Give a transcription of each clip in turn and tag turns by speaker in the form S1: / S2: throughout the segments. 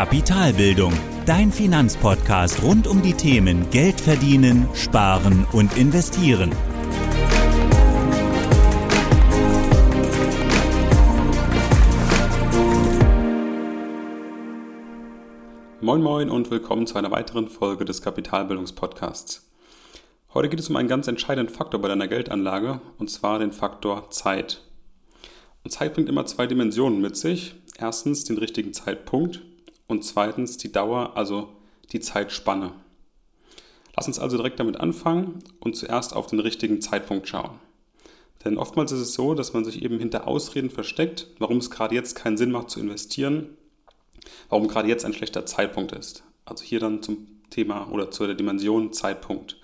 S1: Kapitalbildung, dein Finanzpodcast rund um die Themen Geld verdienen, sparen und investieren.
S2: Moin Moin und willkommen zu einer weiteren Folge des Kapitalbildungspodcasts. Heute geht es um einen ganz entscheidenden Faktor bei deiner Geldanlage und zwar den Faktor Zeit. Und Zeit bringt immer zwei Dimensionen mit sich. Erstens den richtigen Zeitpunkt und zweitens die Dauer, also die Zeitspanne. Lass uns also direkt damit anfangen und zuerst auf den richtigen Zeitpunkt schauen. Denn oftmals ist es so, dass man sich eben hinter Ausreden versteckt, warum es gerade jetzt keinen Sinn macht zu investieren, warum gerade jetzt ein schlechter Zeitpunkt ist. Also hier dann zum Thema oder zur Dimension Zeitpunkt.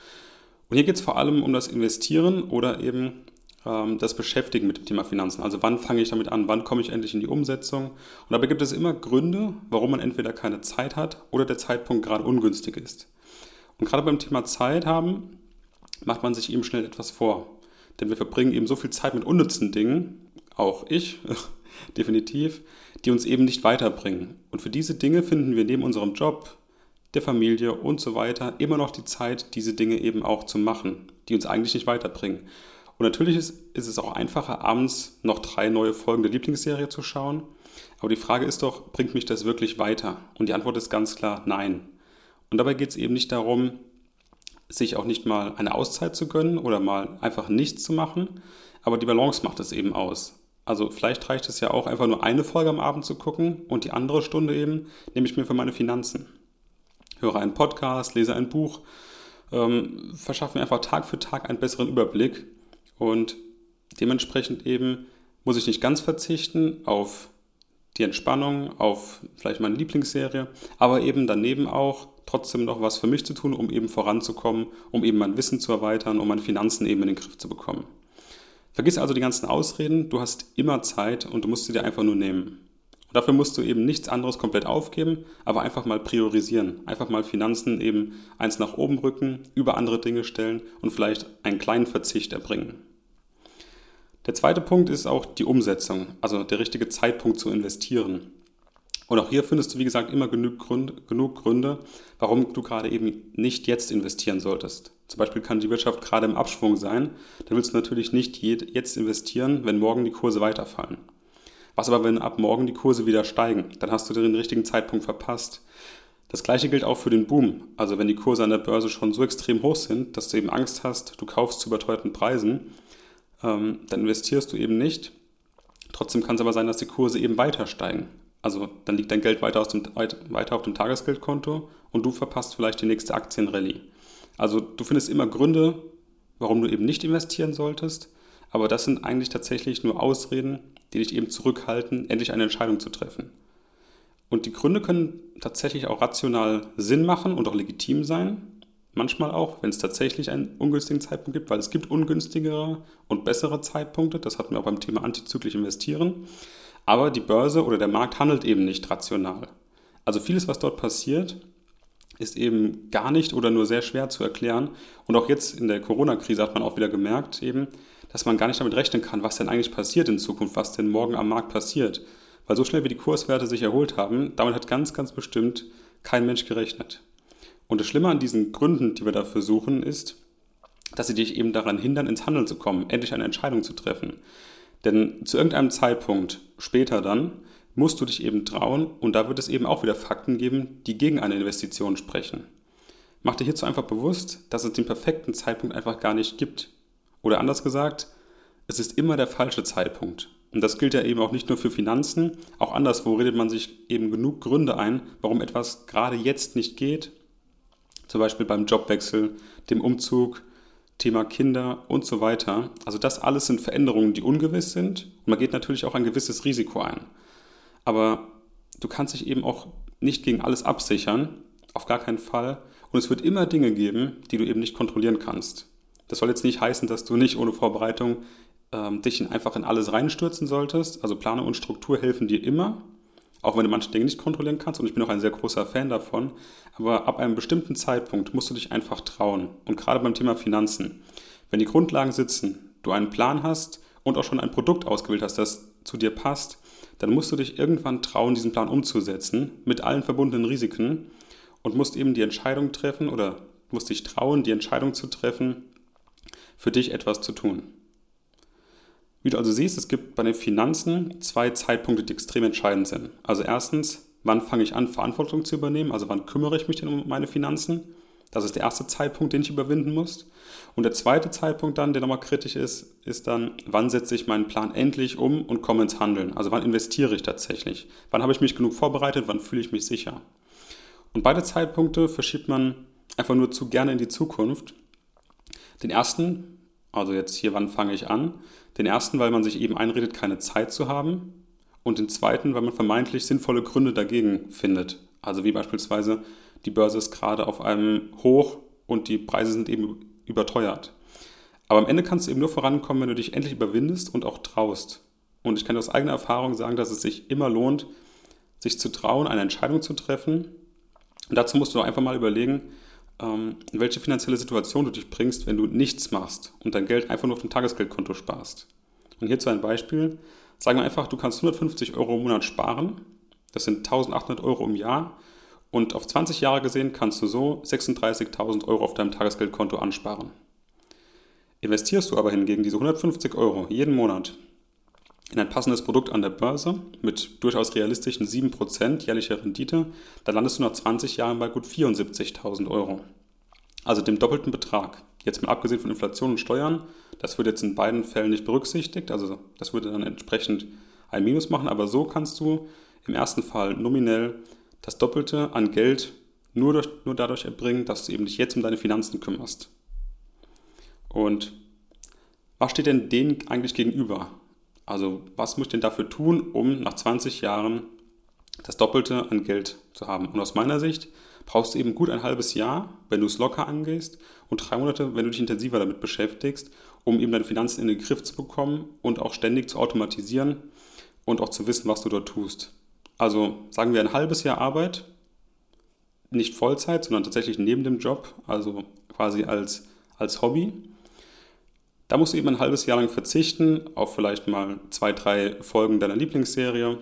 S2: Und hier geht es vor allem um das Investieren oder eben das Beschäftigen mit dem Thema Finanzen. Also wann fange ich damit an, wann komme ich endlich in die Umsetzung. Und dabei gibt es immer Gründe, warum man entweder keine Zeit hat oder der Zeitpunkt gerade ungünstig ist. Und gerade beim Thema Zeit haben, macht man sich eben schnell etwas vor. Denn wir verbringen eben so viel Zeit mit unnützen Dingen, auch ich definitiv, die uns eben nicht weiterbringen. Und für diese Dinge finden wir neben unserem Job, der Familie und so weiter immer noch die Zeit, diese Dinge eben auch zu machen, die uns eigentlich nicht weiterbringen. Und natürlich ist, ist es auch einfacher, abends noch drei neue Folgen der Lieblingsserie zu schauen. Aber die Frage ist doch, bringt mich das wirklich weiter? Und die Antwort ist ganz klar nein. Und dabei geht es eben nicht darum, sich auch nicht mal eine Auszeit zu gönnen oder mal einfach nichts zu machen, aber die Balance macht es eben aus. Also vielleicht reicht es ja auch einfach nur eine Folge am Abend zu gucken und die andere Stunde eben nehme ich mir für meine Finanzen. Höre einen Podcast, lese ein Buch, ähm, verschaffe mir einfach Tag für Tag einen besseren Überblick und dementsprechend eben muss ich nicht ganz verzichten auf die Entspannung, auf vielleicht meine Lieblingsserie, aber eben daneben auch trotzdem noch was für mich zu tun, um eben voranzukommen, um eben mein Wissen zu erweitern, um meine Finanzen eben in den Griff zu bekommen. Vergiss also die ganzen Ausreden, du hast immer Zeit und du musst sie dir einfach nur nehmen. Und dafür musst du eben nichts anderes komplett aufgeben, aber einfach mal priorisieren. Einfach mal Finanzen eben eins nach oben rücken, über andere Dinge stellen und vielleicht einen kleinen Verzicht erbringen. Der zweite Punkt ist auch die Umsetzung, also der richtige Zeitpunkt zu investieren. Und auch hier findest du, wie gesagt, immer genug Gründe, genug Gründe, warum du gerade eben nicht jetzt investieren solltest. Zum Beispiel kann die Wirtschaft gerade im Abschwung sein. Dann willst du natürlich nicht jetzt investieren, wenn morgen die Kurse weiterfallen. Was aber, wenn ab morgen die Kurse wieder steigen? Dann hast du den richtigen Zeitpunkt verpasst. Das gleiche gilt auch für den Boom. Also wenn die Kurse an der Börse schon so extrem hoch sind, dass du eben Angst hast, du kaufst zu überteuerten Preisen, ähm, dann investierst du eben nicht. Trotzdem kann es aber sein, dass die Kurse eben weiter steigen. Also dann liegt dein Geld weiter, dem, weiter auf dem Tagesgeldkonto und du verpasst vielleicht die nächste Aktienrallye. Also du findest immer Gründe, warum du eben nicht investieren solltest, aber das sind eigentlich tatsächlich nur Ausreden, die dich eben zurückhalten, endlich eine Entscheidung zu treffen. Und die Gründe können tatsächlich auch rational Sinn machen und auch legitim sein. Manchmal auch, wenn es tatsächlich einen ungünstigen Zeitpunkt gibt, weil es gibt ungünstigere und bessere Zeitpunkte. Das hatten wir auch beim Thema antizyklisch investieren. Aber die Börse oder der Markt handelt eben nicht rational. Also vieles, was dort passiert, ist eben gar nicht oder nur sehr schwer zu erklären. Und auch jetzt in der Corona-Krise hat man auch wieder gemerkt, eben, dass man gar nicht damit rechnen kann, was denn eigentlich passiert in Zukunft, was denn morgen am Markt passiert. Weil so schnell wie die Kurswerte sich erholt haben, damit hat ganz, ganz bestimmt kein Mensch gerechnet. Und das Schlimme an diesen Gründen, die wir dafür suchen, ist, dass sie dich eben daran hindern, ins Handeln zu kommen, endlich eine Entscheidung zu treffen. Denn zu irgendeinem Zeitpunkt später dann musst du dich eben trauen und da wird es eben auch wieder Fakten geben, die gegen eine Investition sprechen. Mach dir hierzu einfach bewusst, dass es den perfekten Zeitpunkt einfach gar nicht gibt. Oder anders gesagt, es ist immer der falsche Zeitpunkt. Und das gilt ja eben auch nicht nur für Finanzen, auch anderswo redet man sich eben genug Gründe ein, warum etwas gerade jetzt nicht geht. Zum Beispiel beim Jobwechsel, dem Umzug, Thema Kinder und so weiter. Also das alles sind Veränderungen, die ungewiss sind. Und man geht natürlich auch ein gewisses Risiko ein. Aber du kannst dich eben auch nicht gegen alles absichern, auf gar keinen Fall. Und es wird immer Dinge geben, die du eben nicht kontrollieren kannst. Das soll jetzt nicht heißen, dass du nicht ohne Vorbereitung ähm, dich in einfach in alles reinstürzen solltest. Also Planung und Struktur helfen dir immer, auch wenn du manche Dinge nicht kontrollieren kannst. Und ich bin auch ein sehr großer Fan davon. Aber ab einem bestimmten Zeitpunkt musst du dich einfach trauen. Und gerade beim Thema Finanzen, wenn die Grundlagen sitzen, du einen Plan hast und auch schon ein Produkt ausgewählt hast, das zu dir passt, dann musst du dich irgendwann trauen, diesen Plan umzusetzen mit allen verbundenen Risiken und musst eben die Entscheidung treffen oder musst dich trauen, die Entscheidung zu treffen, für dich etwas zu tun. Wie du also siehst, es gibt bei den Finanzen zwei Zeitpunkte, die extrem entscheidend sind. Also erstens, wann fange ich an, Verantwortung zu übernehmen? Also wann kümmere ich mich denn um meine Finanzen? Das ist der erste Zeitpunkt, den ich überwinden muss. Und der zweite Zeitpunkt dann, der nochmal kritisch ist, ist dann, wann setze ich meinen Plan endlich um und komme ins Handeln? Also wann investiere ich tatsächlich? Wann habe ich mich genug vorbereitet? Wann fühle ich mich sicher? Und beide Zeitpunkte verschiebt man einfach nur zu gerne in die Zukunft. Den ersten, also jetzt hier, wann fange ich an? Den ersten, weil man sich eben einredet, keine Zeit zu haben. Und den zweiten, weil man vermeintlich sinnvolle Gründe dagegen findet. Also wie beispielsweise, die Börse ist gerade auf einem Hoch und die Preise sind eben überteuert. Aber am Ende kannst du eben nur vorankommen, wenn du dich endlich überwindest und auch traust. Und ich kann aus eigener Erfahrung sagen, dass es sich immer lohnt, sich zu trauen, eine Entscheidung zu treffen. Und dazu musst du einfach mal überlegen, ähm, in welche finanzielle Situation du dich bringst, wenn du nichts machst und dein Geld einfach nur auf dem Tagesgeldkonto sparst. Und hierzu ein Beispiel. Sagen wir einfach, du kannst 150 Euro im Monat sparen. Das sind 1800 Euro im Jahr. Und auf 20 Jahre gesehen kannst du so 36.000 Euro auf deinem Tagesgeldkonto ansparen. Investierst du aber hingegen diese 150 Euro jeden Monat in ein passendes Produkt an der Börse mit durchaus realistischen 7% jährlicher Rendite, dann landest du nach 20 Jahren bei gut 74.000 Euro. Also dem doppelten Betrag. Jetzt mal abgesehen von Inflation und Steuern, das wird jetzt in beiden Fällen nicht berücksichtigt, also das würde dann entsprechend ein Minus machen, aber so kannst du im ersten Fall nominell das Doppelte an Geld nur, durch, nur dadurch erbringen, dass du eben dich jetzt um deine Finanzen kümmerst. Und was steht denn denen eigentlich gegenüber? Also was muss ich denn dafür tun, um nach 20 Jahren das Doppelte an Geld zu haben? Und aus meiner Sicht brauchst du eben gut ein halbes Jahr, wenn du es locker angehst, und drei Monate, wenn du dich intensiver damit beschäftigst, um eben deine Finanzen in den Griff zu bekommen und auch ständig zu automatisieren und auch zu wissen, was du dort tust. Also sagen wir ein halbes Jahr Arbeit, nicht Vollzeit, sondern tatsächlich neben dem Job, also quasi als, als Hobby. Da musst du eben ein halbes Jahr lang verzichten auf vielleicht mal zwei, drei Folgen deiner Lieblingsserie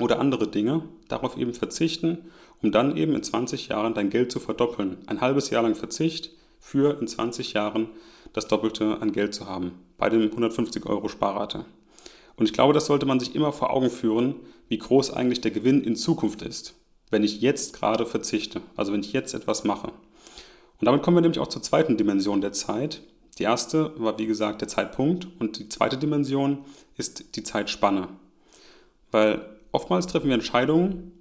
S2: oder andere Dinge. Darauf eben verzichten, um dann eben in 20 Jahren dein Geld zu verdoppeln. Ein halbes Jahr lang Verzicht für in 20 Jahren das Doppelte an Geld zu haben. Bei dem 150 Euro Sparrate. Und ich glaube, das sollte man sich immer vor Augen führen, wie groß eigentlich der Gewinn in Zukunft ist, wenn ich jetzt gerade verzichte, also wenn ich jetzt etwas mache. Und damit kommen wir nämlich auch zur zweiten Dimension der Zeit. Die erste war, wie gesagt, der Zeitpunkt und die zweite Dimension ist die Zeitspanne. Weil oftmals treffen wir Entscheidungen,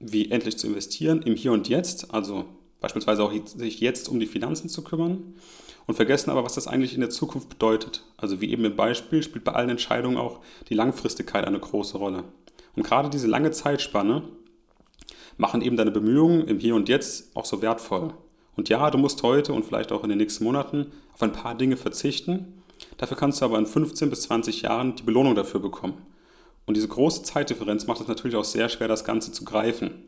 S2: wie endlich zu investieren im Hier und Jetzt, also beispielsweise auch sich jetzt um die Finanzen zu kümmern und vergessen aber, was das eigentlich in der Zukunft bedeutet. Also wie eben im Beispiel spielt bei allen Entscheidungen auch die Langfristigkeit eine große Rolle. Und gerade diese lange Zeitspanne machen eben deine Bemühungen im Hier und Jetzt auch so wertvoll. Und ja, du musst heute und vielleicht auch in den nächsten Monaten auf ein paar Dinge verzichten. Dafür kannst du aber in 15 bis 20 Jahren die Belohnung dafür bekommen. Und diese große Zeitdifferenz macht es natürlich auch sehr schwer, das Ganze zu greifen.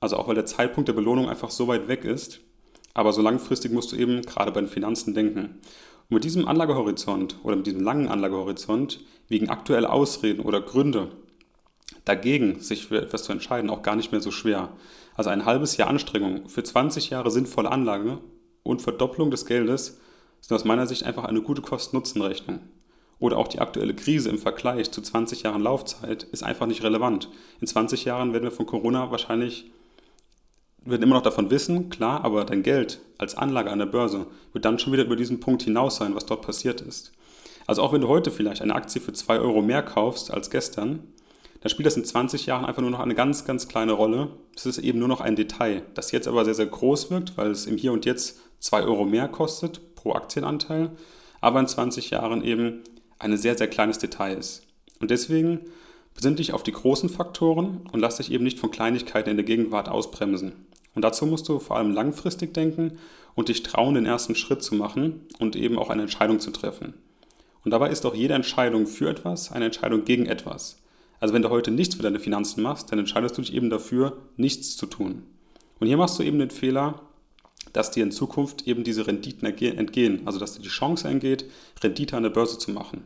S2: Also auch weil der Zeitpunkt der Belohnung einfach so weit weg ist. Aber so langfristig musst du eben gerade bei den Finanzen denken. Und mit diesem Anlagehorizont oder mit diesem langen Anlagehorizont wiegen aktuelle Ausreden oder Gründe dagegen, sich für etwas zu entscheiden, auch gar nicht mehr so schwer. Also ein halbes Jahr Anstrengung für 20 Jahre sinnvolle Anlage und Verdopplung des Geldes sind aus meiner Sicht einfach eine gute Kosten-Nutzen-Rechnung. Oder auch die aktuelle Krise im Vergleich zu 20 Jahren Laufzeit ist einfach nicht relevant. In 20 Jahren werden wir von Corona wahrscheinlich, werden immer noch davon wissen, klar, aber dein Geld als Anlage an der Börse wird dann schon wieder über diesen Punkt hinaus sein, was dort passiert ist. Also auch wenn du heute vielleicht eine Aktie für 2 Euro mehr kaufst als gestern, dann spielt das in 20 Jahren einfach nur noch eine ganz, ganz kleine Rolle. Es ist eben nur noch ein Detail, das jetzt aber sehr, sehr groß wirkt, weil es im Hier und Jetzt 2 Euro mehr kostet pro Aktienanteil, aber in 20 Jahren eben ein sehr, sehr kleines Detail ist. Und deswegen besinn dich auf die großen Faktoren und lass dich eben nicht von Kleinigkeiten in der Gegenwart ausbremsen. Und dazu musst du vor allem langfristig denken und dich trauen, den ersten Schritt zu machen und eben auch eine Entscheidung zu treffen. Und dabei ist auch jede Entscheidung für etwas eine Entscheidung gegen etwas. Also wenn du heute nichts für deine Finanzen machst, dann entscheidest du dich eben dafür, nichts zu tun. Und hier machst du eben den Fehler, dass dir in Zukunft eben diese Renditen entgehen. Also dass dir die Chance eingeht, Rendite an der Börse zu machen.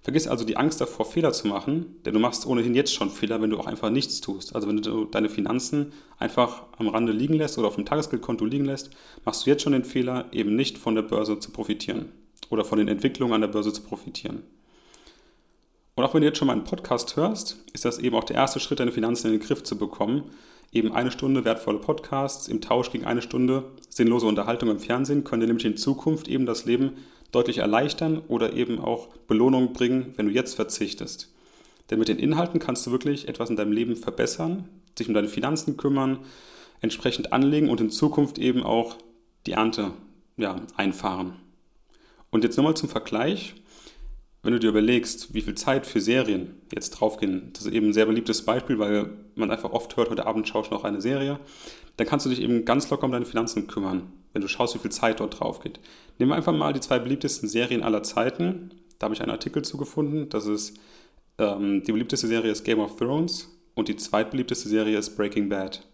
S2: Vergiss also die Angst davor, Fehler zu machen, denn du machst ohnehin jetzt schon Fehler, wenn du auch einfach nichts tust. Also wenn du deine Finanzen einfach am Rande liegen lässt oder auf dem Tagesgeldkonto liegen lässt, machst du jetzt schon den Fehler, eben nicht von der Börse zu profitieren oder von den Entwicklungen an der Börse zu profitieren. Und auch wenn du jetzt schon meinen Podcast hörst, ist das eben auch der erste Schritt, deine Finanzen in den Griff zu bekommen. Eben eine Stunde wertvolle Podcasts im Tausch gegen eine Stunde sinnlose Unterhaltung im Fernsehen können dir nämlich in Zukunft eben das Leben deutlich erleichtern oder eben auch Belohnung bringen, wenn du jetzt verzichtest. Denn mit den Inhalten kannst du wirklich etwas in deinem Leben verbessern, dich um deine Finanzen kümmern, entsprechend anlegen und in Zukunft eben auch die Ernte ja, einfahren. Und jetzt nochmal zum Vergleich. Wenn du dir überlegst, wie viel Zeit für Serien jetzt draufgehen, das ist eben ein sehr beliebtes Beispiel, weil man einfach oft hört, heute Abend schaue ich noch eine Serie, dann kannst du dich eben ganz locker um deine Finanzen kümmern, wenn du schaust, wie viel Zeit dort drauf geht. Nehmen wir einfach mal die zwei beliebtesten Serien aller Zeiten. Da habe ich einen Artikel zugefunden. Das ist ähm, die beliebteste Serie ist Game of Thrones und die zweitbeliebteste Serie ist Breaking Bad.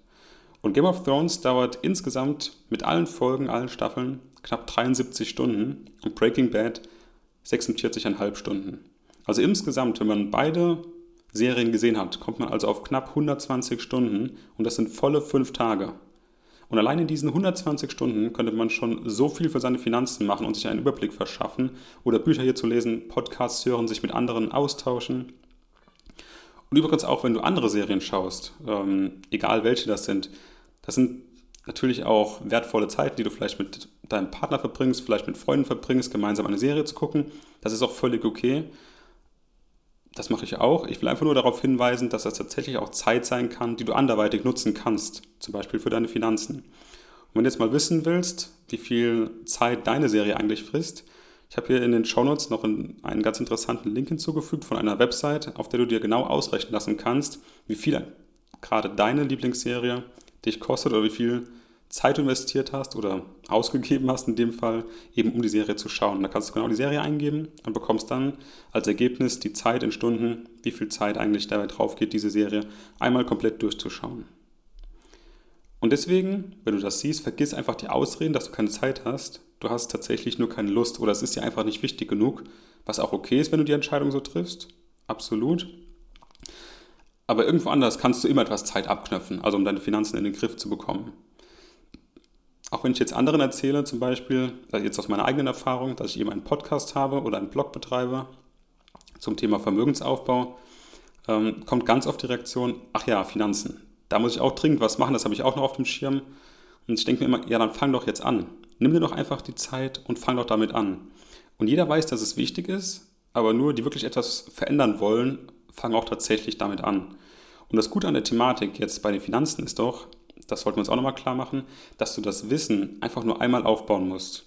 S2: Und Game of Thrones dauert insgesamt mit allen Folgen, allen Staffeln knapp 73 Stunden und Breaking Bad 46,5 Stunden. Also insgesamt, wenn man beide Serien gesehen hat, kommt man also auf knapp 120 Stunden und das sind volle fünf Tage. Und allein in diesen 120 Stunden könnte man schon so viel für seine Finanzen machen und sich einen Überblick verschaffen oder Bücher hier zu lesen, Podcasts hören, sich mit anderen austauschen. Und übrigens auch, wenn du andere Serien schaust, ähm, egal welche das sind, das sind natürlich auch wertvolle Zeiten, die du vielleicht mit deinem Partner verbringst, vielleicht mit Freunden verbringst, gemeinsam eine Serie zu gucken. Das ist auch völlig okay. Das mache ich auch. Ich will einfach nur darauf hinweisen, dass das tatsächlich auch Zeit sein kann, die du anderweitig nutzen kannst, zum Beispiel für deine Finanzen. Und wenn du jetzt mal wissen willst, wie viel Zeit deine Serie eigentlich frisst, ich habe hier in den Shownotes noch einen ganz interessanten Link hinzugefügt von einer Website, auf der du dir genau ausrechnen lassen kannst, wie viel gerade deine Lieblingsserie dich kostet oder wie viel Zeit investiert hast oder ausgegeben hast, in dem Fall, eben um die Serie zu schauen. Da kannst du genau die Serie eingeben und bekommst dann als Ergebnis die Zeit in Stunden, wie viel Zeit eigentlich dabei drauf geht, diese Serie einmal komplett durchzuschauen. Und deswegen, wenn du das siehst, vergiss einfach die Ausreden, dass du keine Zeit hast. Du hast tatsächlich nur keine Lust oder es ist dir einfach nicht wichtig genug, was auch okay ist, wenn du die Entscheidung so triffst. Absolut. Aber irgendwo anders kannst du immer etwas Zeit abknöpfen, also um deine Finanzen in den Griff zu bekommen auch wenn ich jetzt anderen erzähle, zum Beispiel, also jetzt aus meiner eigenen Erfahrung, dass ich eben einen Podcast habe oder einen Blog betreibe zum Thema Vermögensaufbau, ähm, kommt ganz oft die Reaktion, ach ja, Finanzen. Da muss ich auch dringend was machen, das habe ich auch noch auf dem Schirm. Und ich denke mir immer, ja, dann fang doch jetzt an. Nimm dir doch einfach die Zeit und fang doch damit an. Und jeder weiß, dass es wichtig ist, aber nur die wirklich etwas verändern wollen, fangen auch tatsächlich damit an. Und das Gute an der Thematik jetzt bei den Finanzen ist doch, das sollten wir uns auch nochmal klar machen, dass du das Wissen einfach nur einmal aufbauen musst.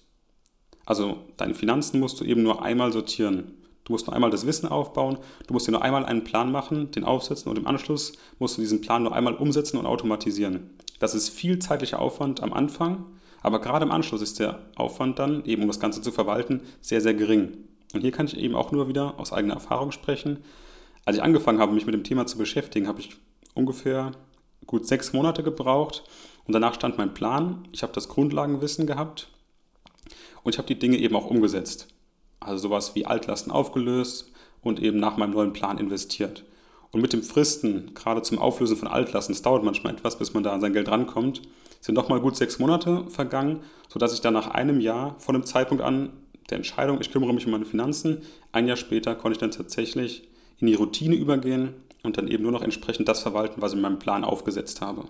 S2: Also deine Finanzen musst du eben nur einmal sortieren. Du musst nur einmal das Wissen aufbauen, du musst dir nur einmal einen Plan machen, den aufsetzen und im Anschluss musst du diesen Plan nur einmal umsetzen und automatisieren. Das ist viel zeitlicher Aufwand am Anfang, aber gerade im Anschluss ist der Aufwand dann, eben um das Ganze zu verwalten, sehr, sehr gering. Und hier kann ich eben auch nur wieder aus eigener Erfahrung sprechen. Als ich angefangen habe, mich mit dem Thema zu beschäftigen, habe ich ungefähr gut sechs Monate gebraucht und danach stand mein Plan. Ich habe das Grundlagenwissen gehabt und ich habe die Dinge eben auch umgesetzt. Also sowas wie Altlasten aufgelöst und eben nach meinem neuen Plan investiert. Und mit dem Fristen, gerade zum Auflösen von Altlasten, es dauert manchmal etwas, bis man da an sein Geld rankommt, sind nochmal gut sechs Monate vergangen, sodass ich dann nach einem Jahr von dem Zeitpunkt an der Entscheidung, ich kümmere mich um meine Finanzen, ein Jahr später konnte ich dann tatsächlich in die Routine übergehen und dann eben nur noch entsprechend das verwalten, was ich in meinem Plan aufgesetzt habe.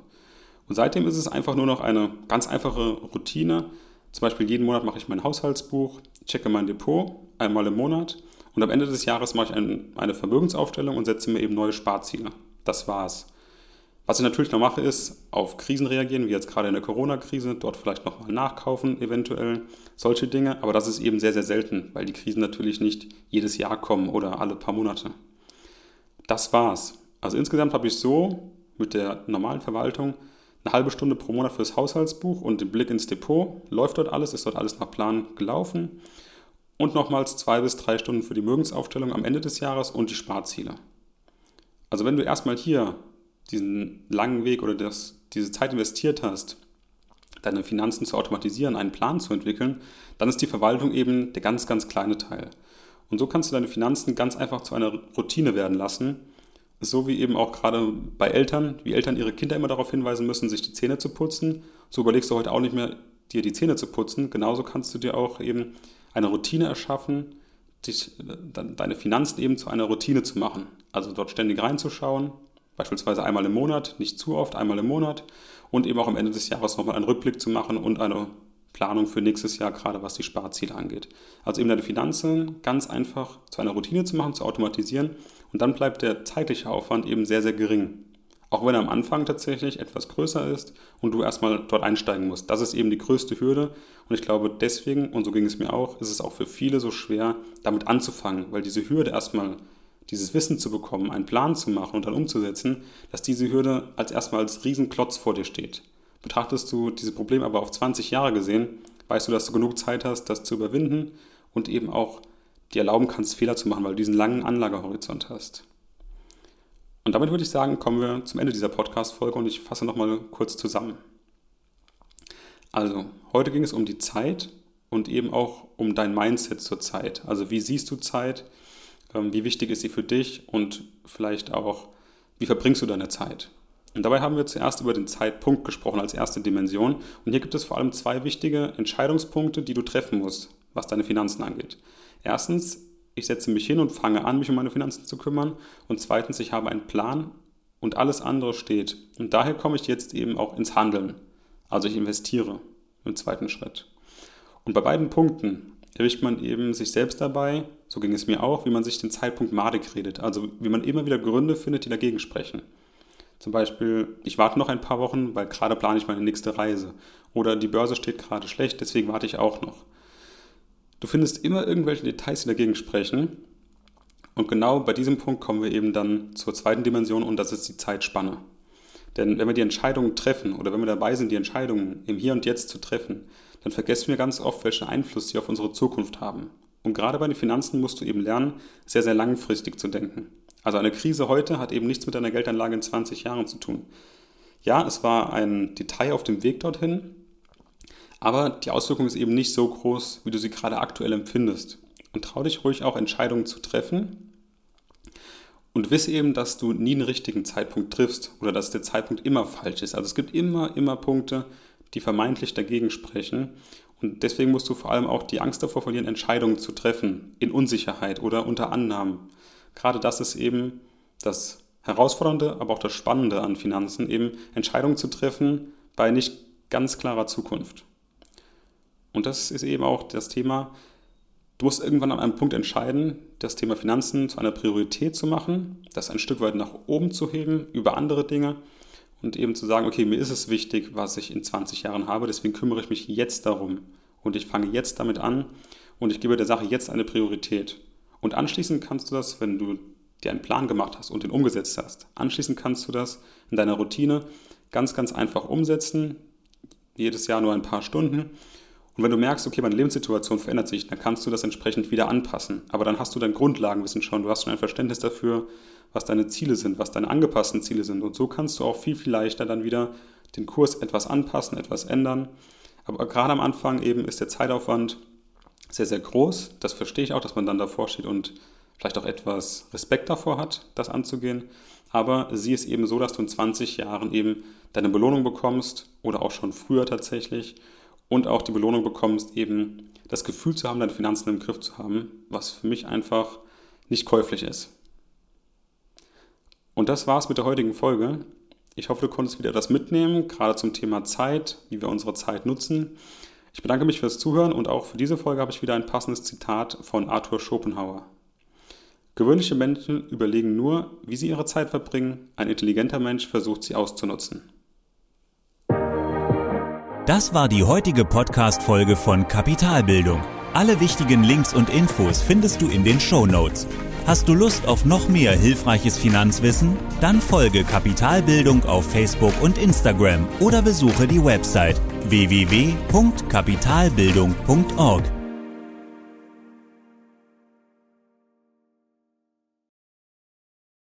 S2: Und seitdem ist es einfach nur noch eine ganz einfache Routine. Zum Beispiel jeden Monat mache ich mein Haushaltsbuch, checke mein Depot einmal im Monat und am Ende des Jahres mache ich ein, eine Vermögensaufstellung und setze mir eben neue Sparziele. Das war's. Was ich natürlich noch mache, ist auf Krisen reagieren, wie jetzt gerade in der Corona-Krise, dort vielleicht nochmal nachkaufen, eventuell solche Dinge. Aber das ist eben sehr, sehr selten, weil die Krisen natürlich nicht jedes Jahr kommen oder alle paar Monate das war's. Also insgesamt habe ich so mit der normalen Verwaltung eine halbe Stunde pro Monat fürs Haushaltsbuch und den Blick ins Depot. Läuft dort alles, ist dort alles nach Plan gelaufen. Und nochmals zwei bis drei Stunden für die Mögensaufstellung am Ende des Jahres und die Sparziele. Also wenn du erstmal hier diesen langen Weg oder das, diese Zeit investiert hast, deine Finanzen zu automatisieren, einen Plan zu entwickeln, dann ist die Verwaltung eben der ganz, ganz kleine Teil. Und so kannst du deine Finanzen ganz einfach zu einer Routine werden lassen. So wie eben auch gerade bei Eltern, wie Eltern ihre Kinder immer darauf hinweisen müssen, sich die Zähne zu putzen. So überlegst du heute auch nicht mehr, dir die Zähne zu putzen. Genauso kannst du dir auch eben eine Routine erschaffen, dich, deine Finanzen eben zu einer Routine zu machen. Also dort ständig reinzuschauen, beispielsweise einmal im Monat, nicht zu oft, einmal im Monat und eben auch am Ende des Jahres nochmal einen Rückblick zu machen und eine Planung für nächstes Jahr, gerade was die Sparziele angeht. Also eben deine Finanzen ganz einfach zu einer Routine zu machen, zu automatisieren und dann bleibt der zeitliche Aufwand eben sehr, sehr gering. Auch wenn er am Anfang tatsächlich etwas größer ist und du erstmal dort einsteigen musst. Das ist eben die größte Hürde und ich glaube deswegen, und so ging es mir auch, ist es auch für viele so schwer, damit anzufangen, weil diese Hürde erstmal dieses Wissen zu bekommen, einen Plan zu machen und dann umzusetzen, dass diese Hürde als erstmal als Riesenklotz vor dir steht. Betrachtest du dieses Problem aber auf 20 Jahre gesehen, weißt du, dass du genug Zeit hast, das zu überwinden und eben auch dir erlauben kannst, Fehler zu machen, weil du diesen langen Anlagehorizont hast. Und damit würde ich sagen, kommen wir zum Ende dieser Podcast-Folge und ich fasse nochmal kurz zusammen. Also, heute ging es um die Zeit und eben auch um dein Mindset zur Zeit. Also, wie siehst du Zeit? Ähm, wie wichtig ist sie für dich? Und vielleicht auch, wie verbringst du deine Zeit? Und dabei haben wir zuerst über den Zeitpunkt gesprochen als erste Dimension. Und hier gibt es vor allem zwei wichtige Entscheidungspunkte, die du treffen musst, was deine Finanzen angeht. Erstens, ich setze mich hin und fange an, mich um meine Finanzen zu kümmern. Und zweitens, ich habe einen Plan und alles andere steht. Und daher komme ich jetzt eben auch ins Handeln. Also ich investiere im zweiten Schritt. Und bei beiden Punkten erwischt man eben sich selbst dabei, so ging es mir auch, wie man sich den Zeitpunkt madig redet. Also wie man immer wieder Gründe findet, die dagegen sprechen. Zum Beispiel, ich warte noch ein paar Wochen, weil gerade plane ich meine nächste Reise. Oder die Börse steht gerade schlecht, deswegen warte ich auch noch. Du findest immer irgendwelche Details, die dagegen sprechen. Und genau bei diesem Punkt kommen wir eben dann zur zweiten Dimension und das ist die Zeitspanne. Denn wenn wir die Entscheidungen treffen oder wenn wir dabei sind, die Entscheidungen im Hier und Jetzt zu treffen, dann vergessen wir ganz oft, welchen Einfluss sie auf unsere Zukunft haben. Und gerade bei den Finanzen musst du eben lernen, sehr, sehr langfristig zu denken. Also eine Krise heute hat eben nichts mit deiner Geldanlage in 20 Jahren zu tun. Ja, es war ein Detail auf dem Weg dorthin, aber die Auswirkung ist eben nicht so groß, wie du sie gerade aktuell empfindest. Und trau dich ruhig auch Entscheidungen zu treffen und wisse eben, dass du nie einen richtigen Zeitpunkt triffst oder dass der Zeitpunkt immer falsch ist. Also es gibt immer, immer Punkte, die vermeintlich dagegen sprechen. Und deswegen musst du vor allem auch die Angst davor verlieren, Entscheidungen zu treffen in Unsicherheit oder unter Annahmen. Gerade das ist eben das Herausfordernde, aber auch das Spannende an Finanzen, eben Entscheidungen zu treffen bei nicht ganz klarer Zukunft. Und das ist eben auch das Thema, du musst irgendwann an einem Punkt entscheiden, das Thema Finanzen zu einer Priorität zu machen, das ein Stück weit nach oben zu heben über andere Dinge und eben zu sagen, okay, mir ist es wichtig, was ich in 20 Jahren habe, deswegen kümmere ich mich jetzt darum und ich fange jetzt damit an und ich gebe der Sache jetzt eine Priorität. Und anschließend kannst du das, wenn du dir einen Plan gemacht hast und den umgesetzt hast, anschließend kannst du das in deiner Routine ganz, ganz einfach umsetzen, jedes Jahr nur ein paar Stunden und wenn du merkst, okay, meine Lebenssituation verändert sich, dann kannst du das entsprechend wieder anpassen. Aber dann hast du dein Grundlagenwissen schon, du hast schon ein Verständnis dafür, was deine Ziele sind, was deine angepassten Ziele sind. Und so kannst du auch viel, viel leichter dann wieder den Kurs etwas anpassen, etwas ändern. Aber gerade am Anfang eben ist der Zeitaufwand sehr, sehr groß. Das verstehe ich auch, dass man dann davor steht und vielleicht auch etwas Respekt davor hat, das anzugehen. Aber sieh es eben so, dass du in 20 Jahren eben deine Belohnung bekommst oder auch schon früher tatsächlich und auch die Belohnung bekommst, eben das Gefühl zu haben, deine Finanzen im Griff zu haben, was für mich einfach nicht käuflich ist. Und das war's mit der heutigen Folge. Ich hoffe, du konntest wieder etwas mitnehmen, gerade zum Thema Zeit, wie wir unsere Zeit nutzen. Ich bedanke mich fürs Zuhören und auch für diese Folge habe ich wieder ein passendes Zitat von Arthur Schopenhauer. Gewöhnliche Menschen überlegen nur, wie sie ihre Zeit verbringen, ein intelligenter Mensch versucht sie auszunutzen.
S1: Das war die heutige Podcast-Folge von Kapitalbildung. Alle wichtigen Links und Infos findest du in den Show Notes. Hast du Lust auf noch mehr hilfreiches Finanzwissen? Dann folge Kapitalbildung auf Facebook und Instagram oder besuche die Website www.kapitalbildung.org.